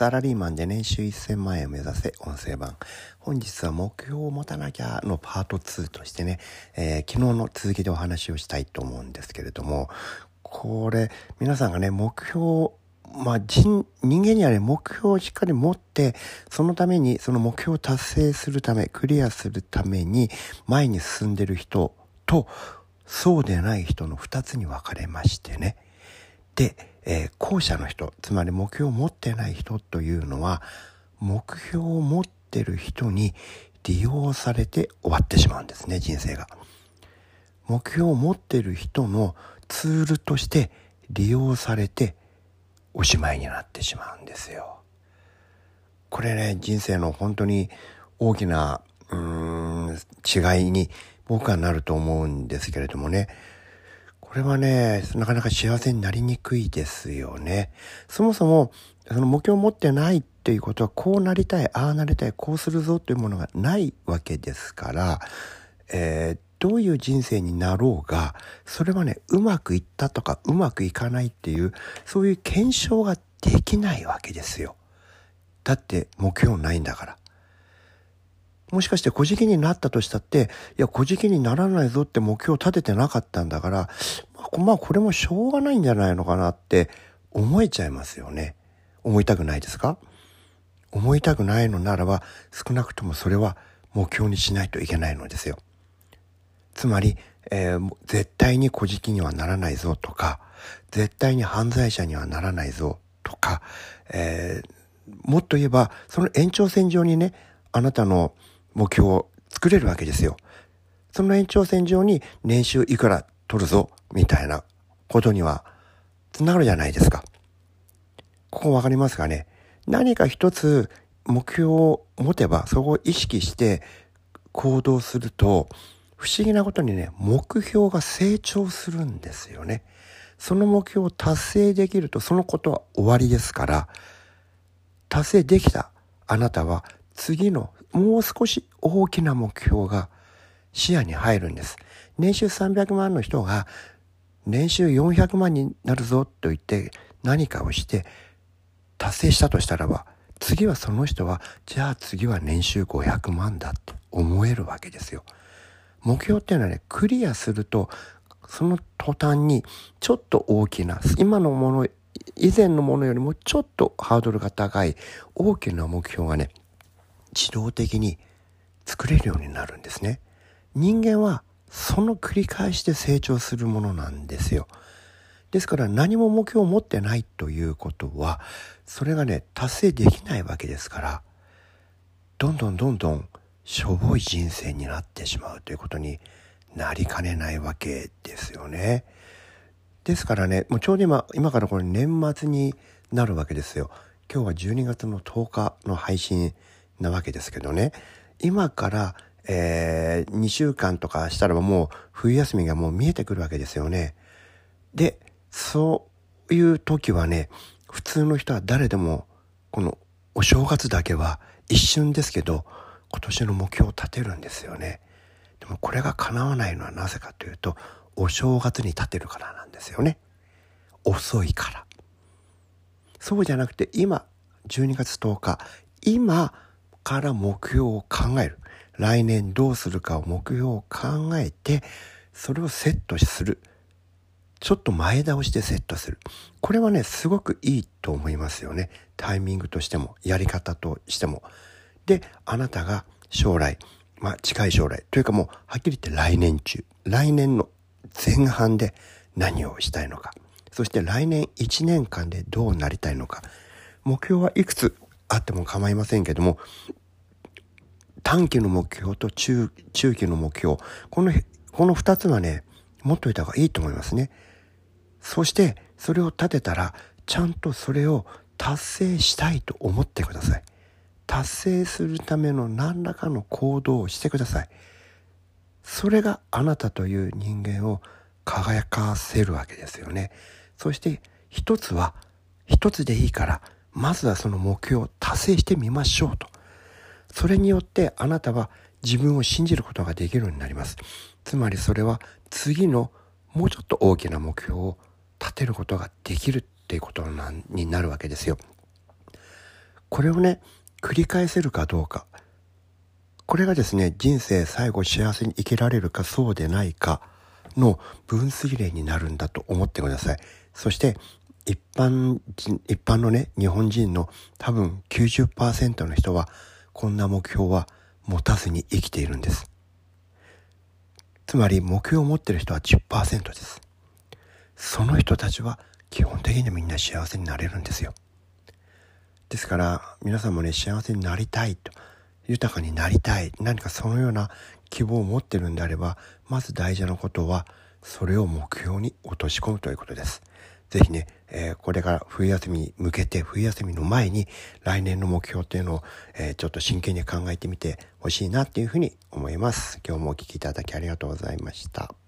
サラリーマンで年収1000万円を目指せ音声版。本日は目標を持たなきゃのパート2としてね、えー、昨日の続きでお話をしたいと思うんですけれども、これ、皆さんがね、目標まあ人、人間にはね、目標をしっかり持って、そのために、その目標を達成するため、クリアするために、前に進んでる人と、そうでない人の二つに分かれましてね。で、えー、後者の人、つまり目標を持ってない人というのは、目標を持ってる人に利用されて終わってしまうんですね、人生が。目標を持ってる人のツールとして利用されておしまいになってしまうんですよ。これね、人生の本当に大きな、うん、違いに僕はなると思うんですけれどもね。これはね、なかなか幸せになりにくいですよね。そもそも、その目標を持ってないっていうことは、こうなりたい、ああなりたい、こうするぞというものがないわけですから、えー、どういう人生になろうが、それはね、うまくいったとかうまくいかないっていう、そういう検証ができないわけですよ。だって目標ないんだから。もしかして小じきになったとしたって、いや、小じきにならないぞって目標を立ててなかったんだから、まあこれもしょうがないんじゃないのかなって思えちゃいますよね。思いたくないですか？思いたくないのならば、少なくともそれは目標にしないといけないのですよ。つまり、えー、絶対に小じにはならないぞとか、絶対に犯罪者にはならないぞとか、えー、もっと言えば、その延長線上にね、あなたの目標を作れるわけですよ。その延長線上に年収いくら取るぞ、みたいなことにはつながるじゃないですか。ここわかりますかね？何か一つ目標を持てば、そこを意識して行動すると、不思議なことにね、目標が成長するんですよね。その目標を達成できるとそのことは終わりですから、達成できたあなたは次のもう少し大きな目標が視野に入るんです。年収300万の人が年収400万になるぞと言って何かをして達成したとしたらば、次はその人は、じゃあ次は年収500万だって思えるわけですよ。目標っていうのはね、クリアすると、その途端にちょっと大きな、今のもの、以前のものよりもちょっとハードルが高い大きな目標がね、自動的に作れるようになるんですね。人間はその繰り返しで成長するものなんですよ。ですから何も目標を持ってないということは、それがね、達成できないわけですから、どんどんどんどんしょぼい人生になってしまうということになりかねないわけですよね。ですからね、もうちょうど今、今からこれ年末になるわけですよ。今日は12月の10日の配信なわけですけどね。今から、えー、2週間とかしたらもう冬休みがもう見えてくるわけですよね。で、そういう時はね、普通の人は誰でもこのお正月だけは一瞬ですけど今年の目標を立てるんですよね。でもこれが叶わないのはなぜかというと、お正月に立てるからなんですよね。遅いから。そうじゃなくて今、12月10日、今から目標を考える。来年どうするかを目標を考えて、それをセットする。ちょっと前倒しでセットする。これはね、すごくいいと思いますよね。タイミングとしても、やり方としても。で、あなたが将来、まあ近い将来、というかもうはっきり言って来年中、来年の前半で何をしたいのか、そして来年1年間でどうなりたいのか、目標はいくつあっても構いませんけども、短期の目標と中中期の目標、この、この2つはね、持っといた方がいいと思いますね。そして、それを立てたら、ちゃんとそれを達成したいと思ってください。達成するための何らかの行動をしてください。それがあなたという人間を輝かせるわけですよね。そして一つは、一つでいいから、まずはその目標を達成してみましょうと。それによってあなたは自分を信じることができるようになります。つまりそれは次のもうちょっと大きな目標を立てることができるっていうことになるわけですよ。これをね、繰り返せるかどうか。これがですね、人生最後幸せに生きられるかそうでないかの分水嶺になるんだと思ってください。そして、一般人、一般のね、日本人の多分90%の人は、こんな目標は持たずに生きているんです。つまり、目標を持ってる人は10%です。その人たちは基本的にみんな幸せになれるんですよ。ですから、皆さんもね、幸せになりたいと。豊かになりたい何かそのような希望を持ってるんであればまず大事なことはそれを目標に落とし込むということです。ぜひね、えー、これから冬休みに向けて冬休みの前に来年の目標っていうのを、えー、ちょっと真剣に考えてみてほしいなっていうふうに思います。今日もお聴きいただきありがとうございました。